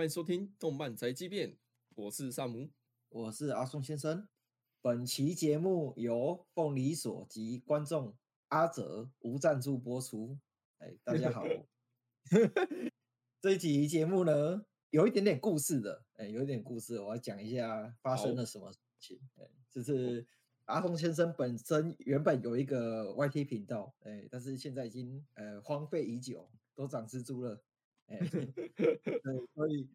欢迎收听《动漫宅急便》，我是萨姆。我是阿松先生。本期节目由凤梨所及观众阿哲无赞助播出。哎，大家好。这一集节目呢，有一点点故事的，哎，有一点故事，我要讲一下发生了什么事情。哎，就是阿松先生本身原本有一个 YT 频道，哎，但是现在已经呃荒废已久，都长蜘蛛了。哎，所以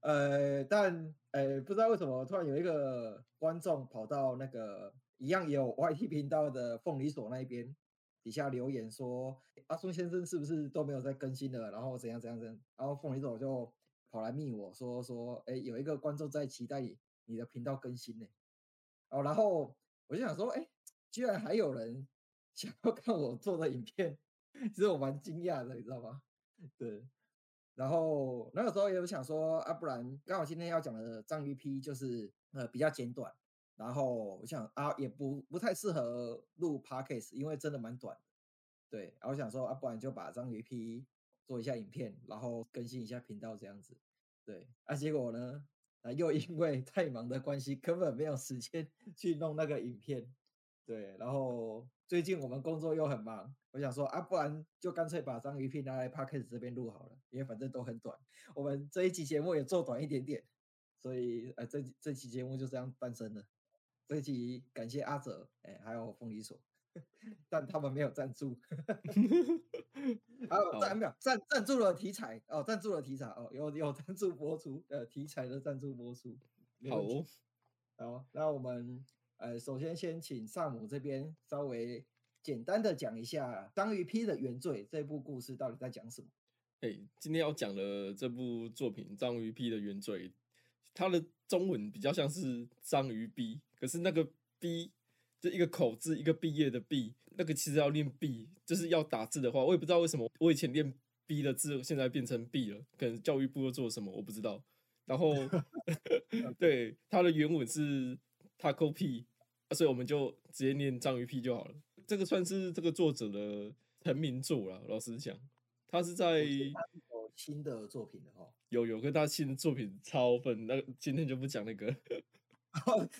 呃，但呃，不知道为什么突然有一个观众跑到那个一样有 YT 频道的凤梨所那一边底下留言说，阿松先生是不是都没有在更新了？然后怎样怎样怎样？然后凤梨所就跑来密我说说，哎，有一个观众在期待你的频道更新呢。哦，然后我就想说，哎，居然还有人想要看我做的影片，其实我蛮惊讶的，你知道吗？对。然后那个时候也有想说啊，不然刚好今天要讲的章鱼批就是呃比较简短，然后我想啊也不不太适合录 podcast，因为真的蛮短的，对，然后想说啊，不然就把章鱼批做一下影片，然后更新一下频道这样子，对，啊结果呢啊又因为太忙的关系，根本没有时间 去弄那个影片，对，然后最近我们工作又很忙。我想说啊，不然就干脆把章鱼片拿来 Podcast 这边录好了，因为反正都很短。我们这一期节目也做短一点点，所以呃，这这期节目就这样诞生了。这一期感谢阿哲，哎，还有凤梨所，但他们没有赞助。还有赞没有赞赞助了题材哦，赞助了题材哦，有有赞助播出呃题材的赞助播出。好，好，那我们呃首先先请萨姆这边稍微。简单的讲一下《章鱼批的原罪》这部故事到底在讲什么？哎，今天要讲的这部作品《章鱼批的原罪》，它的中文比较像是“章鱼逼”，可是那个“逼”就一个口字，一个毕业的“毕”，那个其实要念“毕”，就是要打字的话，我也不知道为什么我以前练“逼”的字，现在变成“毕”了，可能教育部又做什么，我不知道。然后，对它的原文是 “taco p”，所以我们就直接念“章鱼屁”就好了。这个算是这个作者的成名作了。老实讲，他是在有新的作品的哦。有有，跟他新的作品超分。那今天就不讲那个。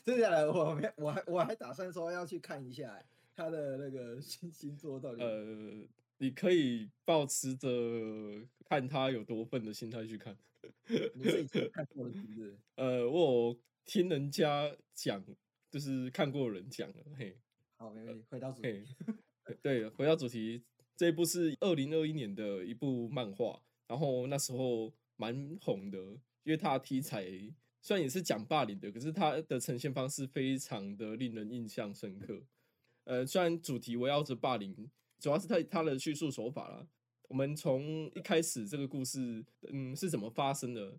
接下来我没，我还我还打算说要去看一下他的那个新新作到底。呃，你可以保持着看他有多笨的心态去看。你自己 看过了是不是？呃，我听人家讲，就是看过人讲了，嘿。好，没问题。回到主题，对，回到主题，这一部是二零二一年的一部漫画，然后那时候蛮红的，因为它的题材虽然也是讲霸凌的，可是它的呈现方式非常的令人印象深刻。呃，虽然主题围绕着霸凌，主要是它它的叙述手法啦。我们从一开始这个故事，嗯，是怎么发生的？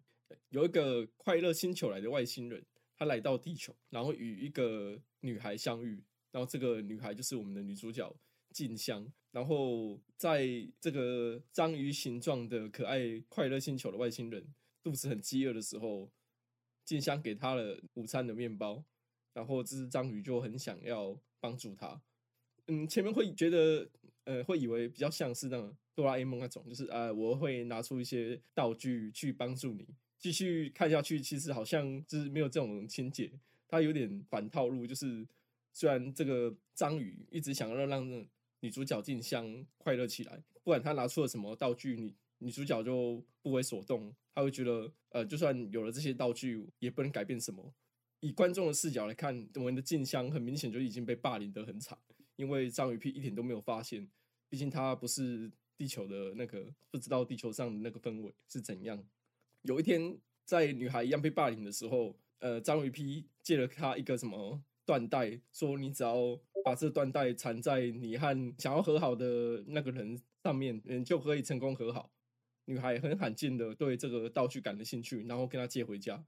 有一个快乐星球来的外星人，他来到地球，然后与一个女孩相遇。然后这个女孩就是我们的女主角静香。然后在这个章鱼形状的可爱快乐星球的外星人肚子很饥饿的时候，静香给他了午餐的面包。然后这只章鱼就很想要帮助他。嗯，前面会觉得呃会以为比较像是那种哆啦 A 梦那种，就是啊我会拿出一些道具去帮助你。继续看下去，其实好像就是没有这种情节，它有点反套路，就是。虽然这个章鱼一直想要让女主角静香快乐起来，不管他拿出了什么道具，女女主角就不为所动。他会觉得，呃，就算有了这些道具，也不能改变什么。以观众的视角来看，我们的静香很明显就已经被霸凌得很惨，因为章鱼屁一点都没有发现。毕竟他不是地球的那个，不知道地球上的那个氛围是怎样。有一天，在女孩一样被霸凌的时候，呃，章鱼批借了她一个什么？缎带说：“你只要把这缎带缠在你和想要和好的那个人上面，嗯，就可以成功和好。”女孩很罕见的对这个道具感了兴趣，然后跟他借回家。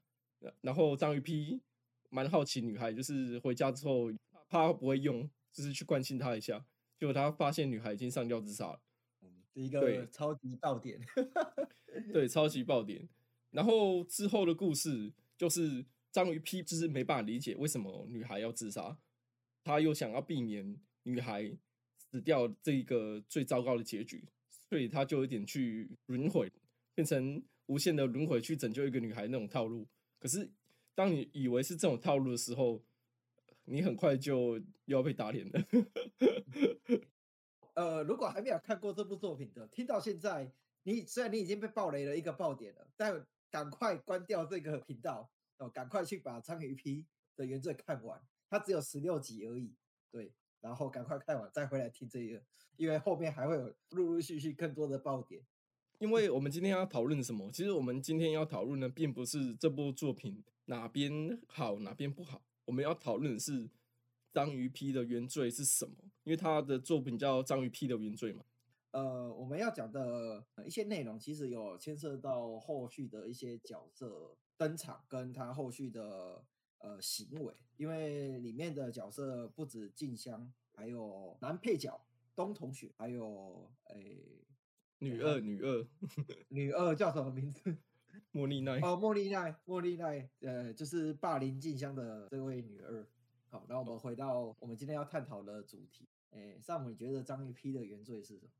然后章鱼批蛮好奇女孩，就是回家之后怕不会用，就是去关心她一下。结果他发现女孩已经上吊自杀了。第一个超级爆点，对，超级爆点。然后之后的故事就是。章鱼 P 就是没办法理解为什么女孩要自杀，他又想要避免女孩死掉这一个最糟糕的结局，所以他就有点去轮回，变成无限的轮回去拯救一个女孩那种套路。可是当你以为是这种套路的时候，你很快就又要被打脸了。呃，如果还没有看过这部作品的，听到现在，你虽然你已经被爆雷了一个爆点了，但赶快关掉这个频道哦，赶快去把章鱼批的原罪看完，它只有十六集而已，对，然后赶快看完再回来听这个，因为后面还会有陆陆续续更多的爆点。因为我们今天要讨论什么？其实我们今天要讨论的并不是这部作品哪边好哪边不好，我们要讨论的是章鱼批的原罪是什么？因为他的作品叫《章鱼批的原罪》嘛。呃，我们要讲的一些内容，其实有牵涉到后续的一些角色登场，跟他后续的呃行为。因为里面的角色不止静香，还有男配角东同学，还有诶。女二，女二，女二叫什么名字？茉莉奈。哦，茉莉奈，茉莉奈，呃，就是霸凌静香的这位女二。好，那我们回到我们今天要探讨的主题。诶，上姆，你觉得张玉批的原罪是什么？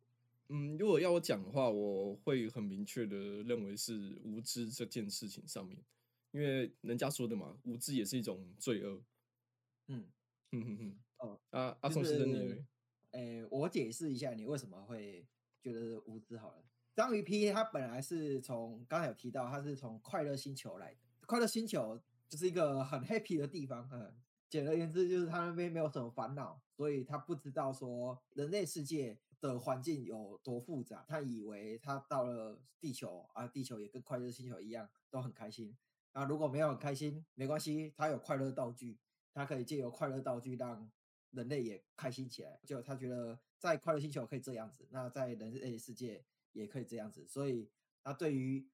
嗯，如果要我讲的话，我会很明确的认为是无知这件事情上面，因为人家说的嘛，无知也是一种罪恶。嗯，嗯嗯嗯。哦，阿阿宋先生你。诶，我解释一下，你为什么会。觉得无知好了。章鱼 P 它本来是从刚才有提到，它是从快乐星球来的。快乐星球就是一个很 happy 的地方，嗯，简而言之就是他那边没有什么烦恼，所以他不知道说人类世界的环境有多复杂。他以为他到了地球啊，地球也跟快乐星球一样都很开心。那如果没有很开心，没关系，他有快乐道具，他可以借由快乐道具让。人类也开心起来，就他觉得在快乐星球可以这样子，那在人类世界也可以这样子，所以他对于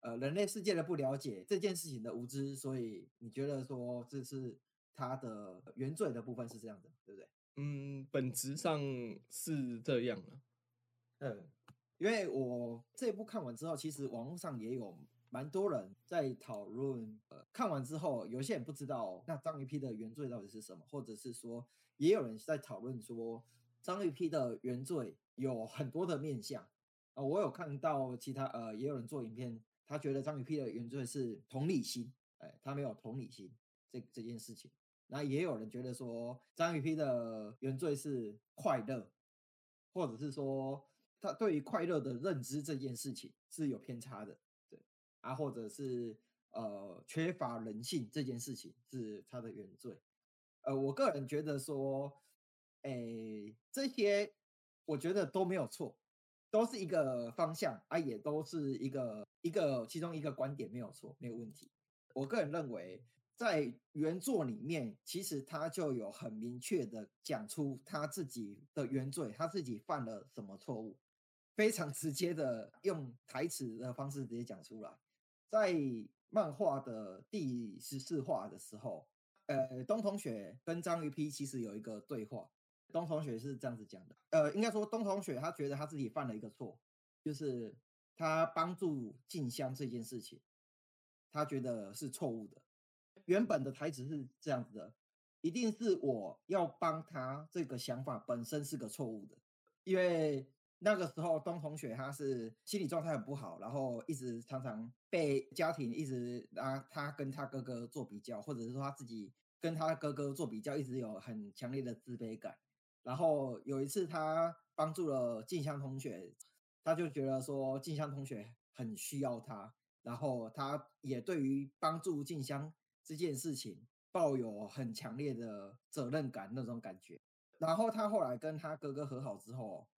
呃人类世界的不了解这件事情的无知，所以你觉得说这是他的原罪的部分是这样的，对不对？嗯，本质上是这样的。嗯，因为我这部看完之后，其实网络上也有蛮多人在讨论，呃，看完之后有些人不知道那张一批的原罪到底是什么，或者是说。也有人在讨论说，张玉批的原罪有很多的面相啊。我有看到其他呃，也有人做影片，他觉得张玉批的原罪是同理心，哎，他没有同理心这这件事情。那也有人觉得说，张雨批的原罪是快乐，或者是说他对于快乐的认知这件事情是有偏差的，对啊，或者是呃缺乏人性这件事情是他的原罪。呃，我个人觉得说，诶，这些我觉得都没有错，都是一个方向啊，也都是一个一个其中一个观点没有错，没有问题。我个人认为，在原作里面，其实他就有很明确的讲出他自己的原罪，他自己犯了什么错误，非常直接的用台词的方式直接讲出来。在漫画的第十四话的时候。呃，东同学跟章鱼 P 其实有一个对话，东同学是这样子讲的，呃，应该说东同学他觉得他自己犯了一个错，就是他帮助静香这件事情，他觉得是错误的。原本的台词是这样子的，一定是我要帮他这个想法本身是个错误的，因为。那个时候，东同学他是心理状态很不好，然后一直常常被家庭一直拿他跟他哥哥做比较，或者是说他自己跟他哥哥做比较，一直有很强烈的自卑感。然后有一次他帮助了静香同学，他就觉得说静香同学很需要他，然后他也对于帮助静香这件事情抱有很强烈的责任感那种感觉。然后他后来跟他哥哥和好之后。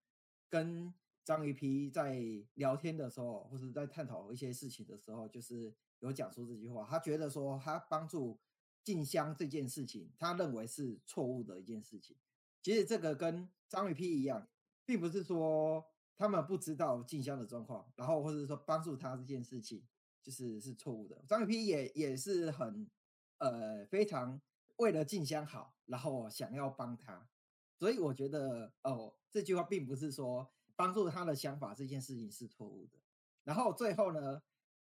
跟张鱼皮在聊天的时候，或者在探讨一些事情的时候，就是有讲出这句话。他觉得说，他帮助静香这件事情，他认为是错误的一件事情。其实这个跟张鱼皮一样，并不是说他们不知道静香的状况，然后或者说帮助他这件事情就是是错误的。张鱼皮也也是很呃非常为了静香好，然后想要帮他。所以我觉得哦，这句话并不是说帮助他的想法这件事情是错误的。然后最后呢，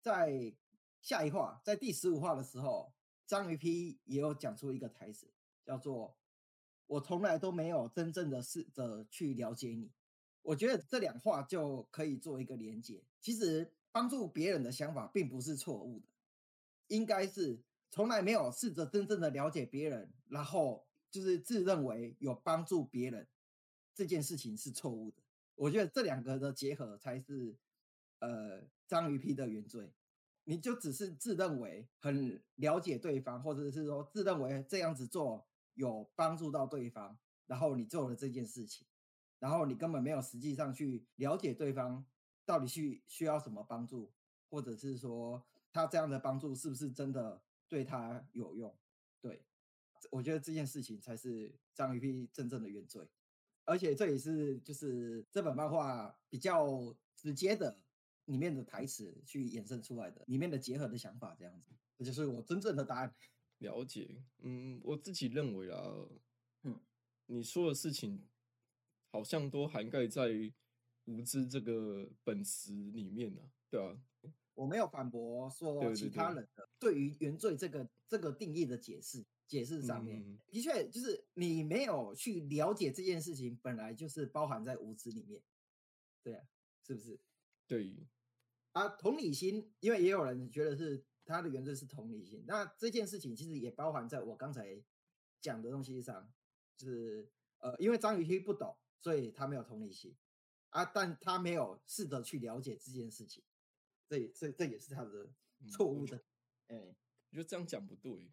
在下一话，在第十五话的时候，章鱼 P 也有讲出一个台词，叫做“我从来都没有真正的试着去了解你”。我觉得这两话就可以做一个连接。其实帮助别人的想法并不是错误的，应该是从来没有试着真正的了解别人，然后就是自认为有帮助别人这件事情是错误的。我觉得这两个的结合才是呃章鱼批的原罪。你就只是自认为很了解对方，或者是说自认为这样子做有帮助到对方，然后你做了这件事情，然后你根本没有实际上去了解对方到底需需要什么帮助，或者是说他这样的帮助是不是真的对他有用？对，我觉得这件事情才是章鱼批真正的原罪，而且这也是就是这本漫画比较直接的。里面的台词去衍生出来的，里面的结合的想法，这样子，这就是我真正的答案。了解，嗯，我自己认为啊，嗯，你说的事情好像都涵盖在无知这个本词里面呢，对啊，我没有反驳说其他人的对于原罪这个这个定义的解释解释上面，的确就是你没有去了解这件事情，本来就是包含在无知里面，对啊，是不是？对。啊，同理心，因为也有人觉得是他的原罪是同理心，那这件事情其实也包含在我刚才讲的东西上，就是呃，因为张雨绮不懂，所以他没有同理心。啊，但他没有试着去了解这件事情，这这这也是他的错误的。哎，我觉得这样讲不对，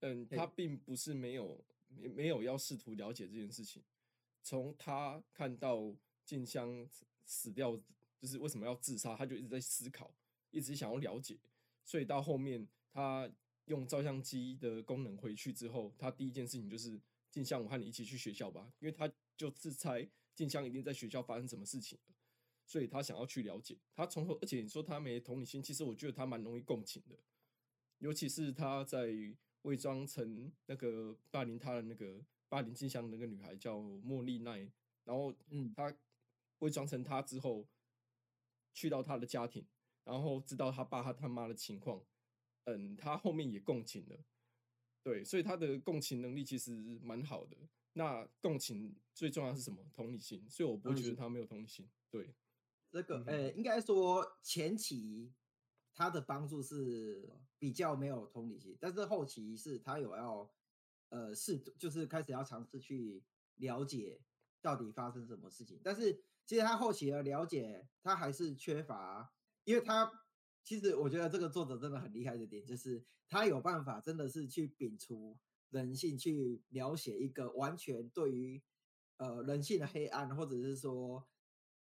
嗯，他并不是没有没没有要试图了解这件事情，从他看到静香死掉。就是为什么要自杀，他就一直在思考，一直想要了解，所以到后面他用照相机的功能回去之后，他第一件事情就是静香，我和你一起去学校吧，因为他就自猜静香一定在学校发生什么事情所以他想要去了解。他从何而且你说他没同理心，其实我觉得他蛮容易共情的，尤其是他在伪装成那个霸凌他的那个霸凌静香的那个女孩叫茉莉奈，然后嗯，他伪装成他之后。去到他的家庭，然后知道他爸他他妈的情况，嗯，他后面也共情了，对，所以他的共情能力其实蛮好的。那共情最重要是什么？同理心。所以我不会觉得他没有同理心。对，这个呃，应该说前期他的帮助是比较没有同理心，但是后期是他有要呃试，就是开始要尝试去了解到底发生什么事情，但是。其实他后期的了解，他还是缺乏，因为他其实我觉得这个作者真的很厉害的点，就是他有办法真的是去摒除人性，去描写一个完全对于呃人性的黑暗，或者是说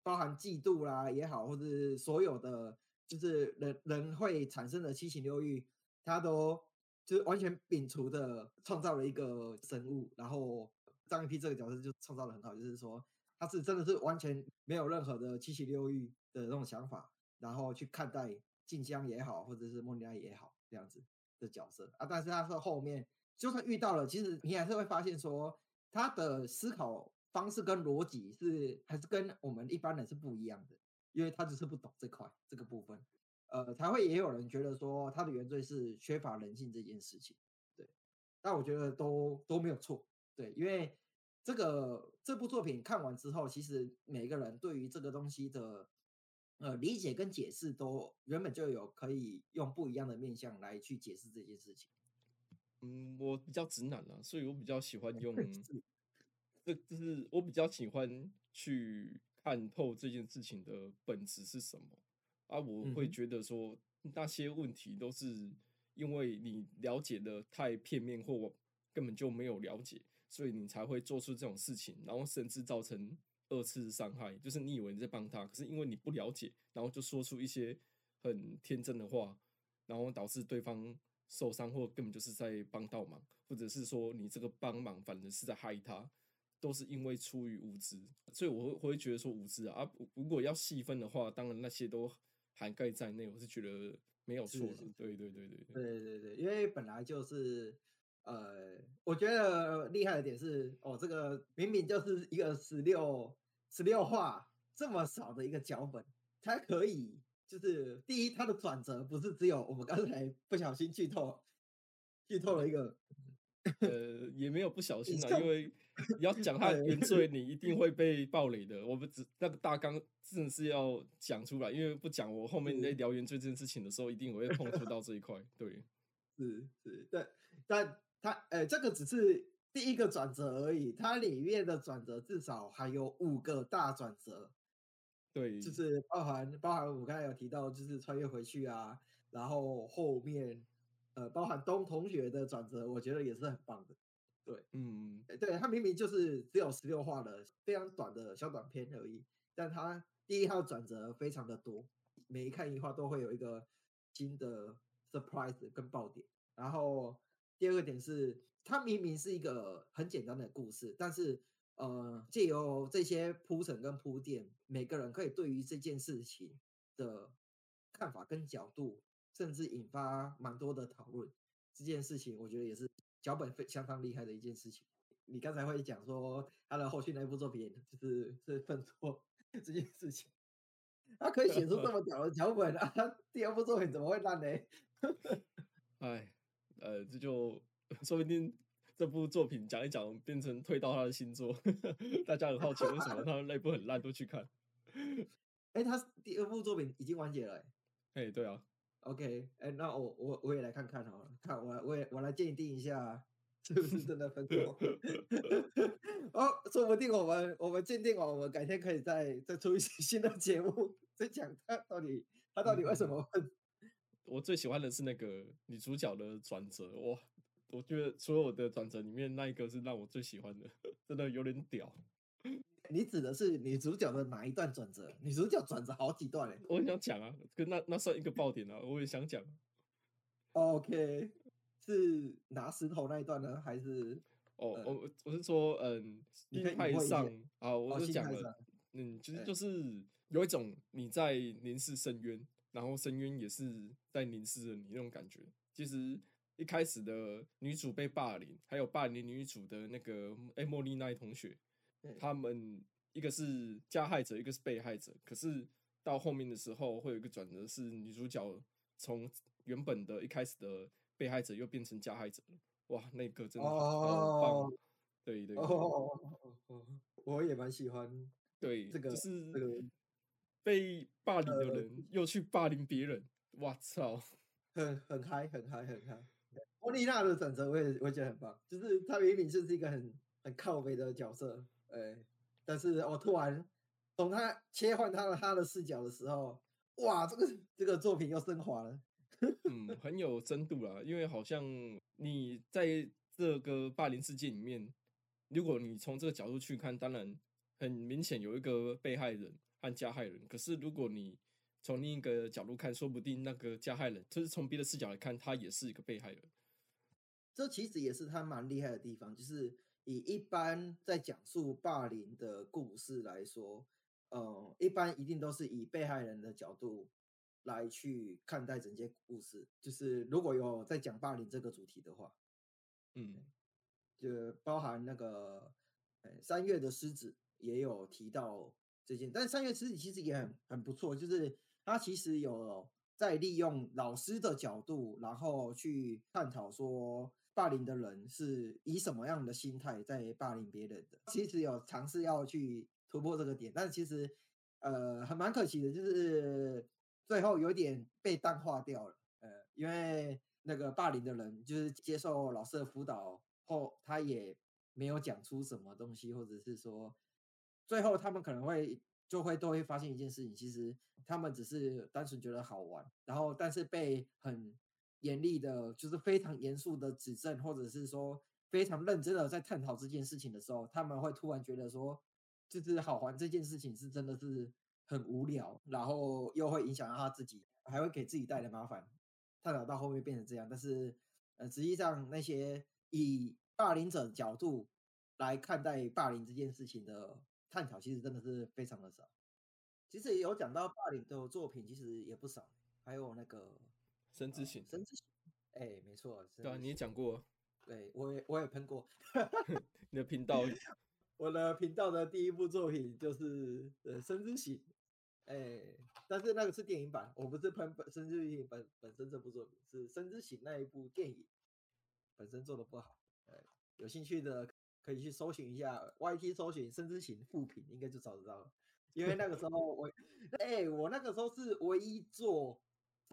包含嫉妒啦也好，或者是所有的就是人人会产生的七情六欲，他都就是完全摒除的创造了一个生物，然后张一批这个角色就创造的很好，就是说。他是真的是完全没有任何的七情六欲的那种想法，然后去看待静香也好，或者是莫妮亚也好这样子的角色啊。但是他是后面，就算遇到了，其实你还是会发现说，他的思考方式跟逻辑是还是跟我们一般人是不一样的，因为他只是不懂这块这个部分，呃，才会也有人觉得说他的原罪是缺乏人性这件事情。对，但我觉得都都没有错，对，因为。这个这部作品看完之后，其实每个人对于这个东西的呃理解跟解释，都原本就有可以用不一样的面向来去解释这件事情。嗯，我比较直男啊，所以我比较喜欢 用这，就是我比较喜欢去看透这件事情的本质是什么啊。我会觉得说那些问题都是因为你了解的太片面，或根本就没有了解。所以你才会做出这种事情，然后甚至造成二次伤害。就是你以为你在帮他，可是因为你不了解，然后就说出一些很天真的话，然后导致对方受伤，或根本就是在帮倒忙，或者是说你这个帮忙反正是在害他，都是因为出于无知，所以我会会觉得说无知啊。啊如果要细分的话，当然那些都涵盖在内，我是觉得没有错了。对对对对对对对，因为本来就是。呃，我觉得厉害的点是，哦，这个明明就是一个十六十六话这么少的一个脚本，它可以就是第一，它的转折不是只有我们刚才不小心剧透剧透了一个 呃，也没有不小心啊，因为你 要讲他对原罪，你一定会被暴雷的。我们只那个大纲真的是要讲出来，因为不讲，我后面在聊原罪这件事情的时候，一定我会碰触到这一块。对，是 是，对，但他呃，这个只是第一个转折而已，它里面的转折至少还有五个大转折，对，就是包含包含我刚才有提到，就是穿越回去啊，然后后面呃，包含东同学的转折，我觉得也是很棒的。对嗯，呃对，他明明就是只有十六话的非常短的小短片而已，但他第一号转折非常的多，每一看一话都会有一个新的 surprise 跟爆点。然后第二个点是，它明明是一个很简单的故事，但是呃，借由这些铺陈跟铺垫，每个人可以对于这件事情的看法跟角度，甚至引发蛮多的讨论。这件事情，我觉得也是脚本非相当厉害的一件事情。你刚才会讲说他的后续那部作品就是是犯错 这件事情，他可以写出这么屌的脚本啊，第二部作品怎么会烂呢？哎，呃，这就 说不定这部作品讲一讲，变成推到他的新作，大家很好奇为什么他那部很烂都去看。哎，他第二部作品已经完结了欸、哎，对啊，OK，哎，那我我我也来看看好了，看我我也我来鉴定一下是不是真的分错。哦，说不定我们我们鉴定完，我们改天可以再再出一期新的节目，再讲他到底他到底为什么会我最喜欢的是那个女主角的转折，哇！我觉得所有的转折里面，那一个是让我最喜欢的，真的有点屌。你指的是女主角的哪一段转折？女主角转折好几段嘞。我很想讲啊，可那那算一个爆点啊，我也想讲。OK，是拿石头那一段呢，还是哦，呃我我是说，嗯，心你可以隐晦一态上啊，我哦就讲了嗯，其实哎就是有一种你在凝视深渊，然后深渊也是在凝视着你那种感觉。其实一开始的女主被霸凌，还有霸凌女主的那个哎莫莉奈同学，嗯他们一个是加害者，一个是被害者。可是到后面的时候，会有一个转折，是女主角从原本的一开始的被害者又变成加害者了。哇，那个真的好好棒！哦对对对哦，哦我也蛮喜欢对，这个就是这个被霸凌的呃人又去霸凌别人，哇操！很很嗨，很嗨，很嗨。莫莉娜的转折我也我也觉得很棒，就是她明明就是一个很很靠北的角色，哎，但是我突然从他切换他的他的视角的时候，哇，这个这个作品又升华了。嗯，很有深度啦，因为好像你在这个霸凌事件里面，如果你从这个角度去看，当然很明显有一个被害人和加害人。可是如果你从另一个角度看，说不定那个加害人就是从别的视角来看，他也是一个被害人。这其实也是他蛮厉害的地方，就是以一般在讲述霸凌的故事来说，呃，一般一定都是以被害人的角度来去看待整件故事。就是如果有在讲霸凌这个主题的话，嗯就包含那个呃三月的狮子也有提到这件，但三月狮子其实也很很不错，就是他其实有在利用老师的角度，然后去探讨说霸凌的人是以什么样的心态在霸凌别人的。其实有尝试要去突破这个点，但其实呃很蛮可惜的，就是最后有点被淡化掉了。呃，因为那个霸凌的人就是接受老师的辅导后，他也没有讲出什么东西，或者是说，最后他们可能会就会都会发现一件事情，其实他们只是单纯觉得好玩，然后但是被很严厉的，就是非常严肃的指正，或者是说非常认真的在探讨这件事情的时候，他们会突然觉得说，就是好玩这件事情是真的是很无聊，然后又会影响到他自己，还会给自己带来麻烦。探讨到后面变成这样，但是呃，实际上那些以霸凌者的角度来看待霸凌这件事情的探讨，其实真的是非常的少。其实有讲到霸凌的作品，其实也不少，还有那个呃深之行，神之行，哎，没错，对啊，你也讲过，对我也我也喷过。你的频道 我的频道的第一部作品就是呃《生之行》，哎，但是那个是电影版，我不是喷本《生之行》本本身这部作品，是《生之行》那一部电影本身做的不好。哎，有兴趣的可以去搜寻一下，YT 搜寻深之行副品，应该就找得到了。因为那个时候我，哎，我那个时候是唯一做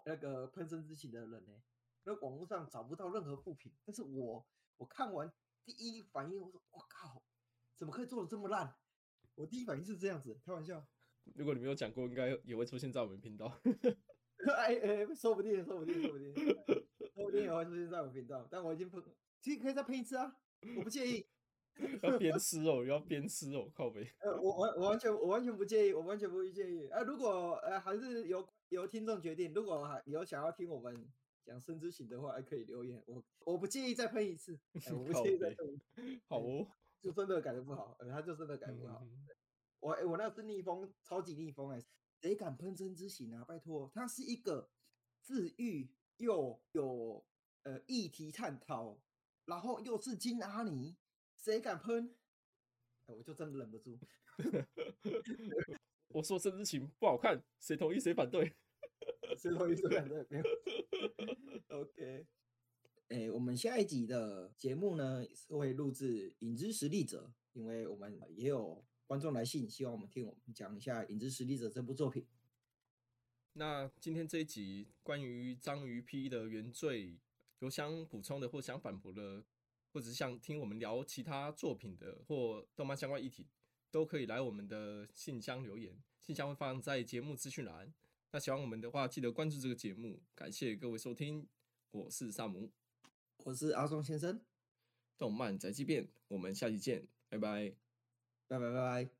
那个喷深之行的人呢，那网络上找不到任何复评，但是我我看完第一反应，我说我靠，怎么可以做的这么烂？我第一反应是这样子，开玩笑。如果你没有讲过，应该也会出现在我们频道。哎哎，说不定，说不定，说不定，说不定也会出现在我们频道。但我已经喷，其实可以再喷一次啊，我不介意。要边吃哦，要边吃哦，靠背。呃，我完我完全我完全不介意，我完全不会介意。啊，如果呃还是由由听众决定，如果还有想要听我们讲生之行的话，还可以留言。我我不介意再喷一次，我不介意再喷。好哦，就真的改的不好，呃，他就真的改不好。我我那是逆风，超级逆风哎！谁敢喷真之行啊？拜托，它是一个治愈又有呃议题探讨，然后又是金阿尼，谁敢喷？我就真的忍不住。我说真之行不好看，谁同意谁反对？谁同意谁反对？没有。OK，哎，我们下一集的节目呢是会录制《影之实力者》，因为我们也有。观众来信，希望我们听我们讲一下《影之实力者》这部作品。那今天这一集关于章鱼 P 的原罪，有想补充的或想反驳的，或者是想听我们聊其他作品的或动漫相关议题，都可以来我们的信箱留言，信箱会放在节目资讯栏。那喜欢我们的话，记得关注这个节目。感谢各位收听，我是萨姆，我是阿松先生，动漫宅急便，我们下期见，拜拜。拜拜拜拜。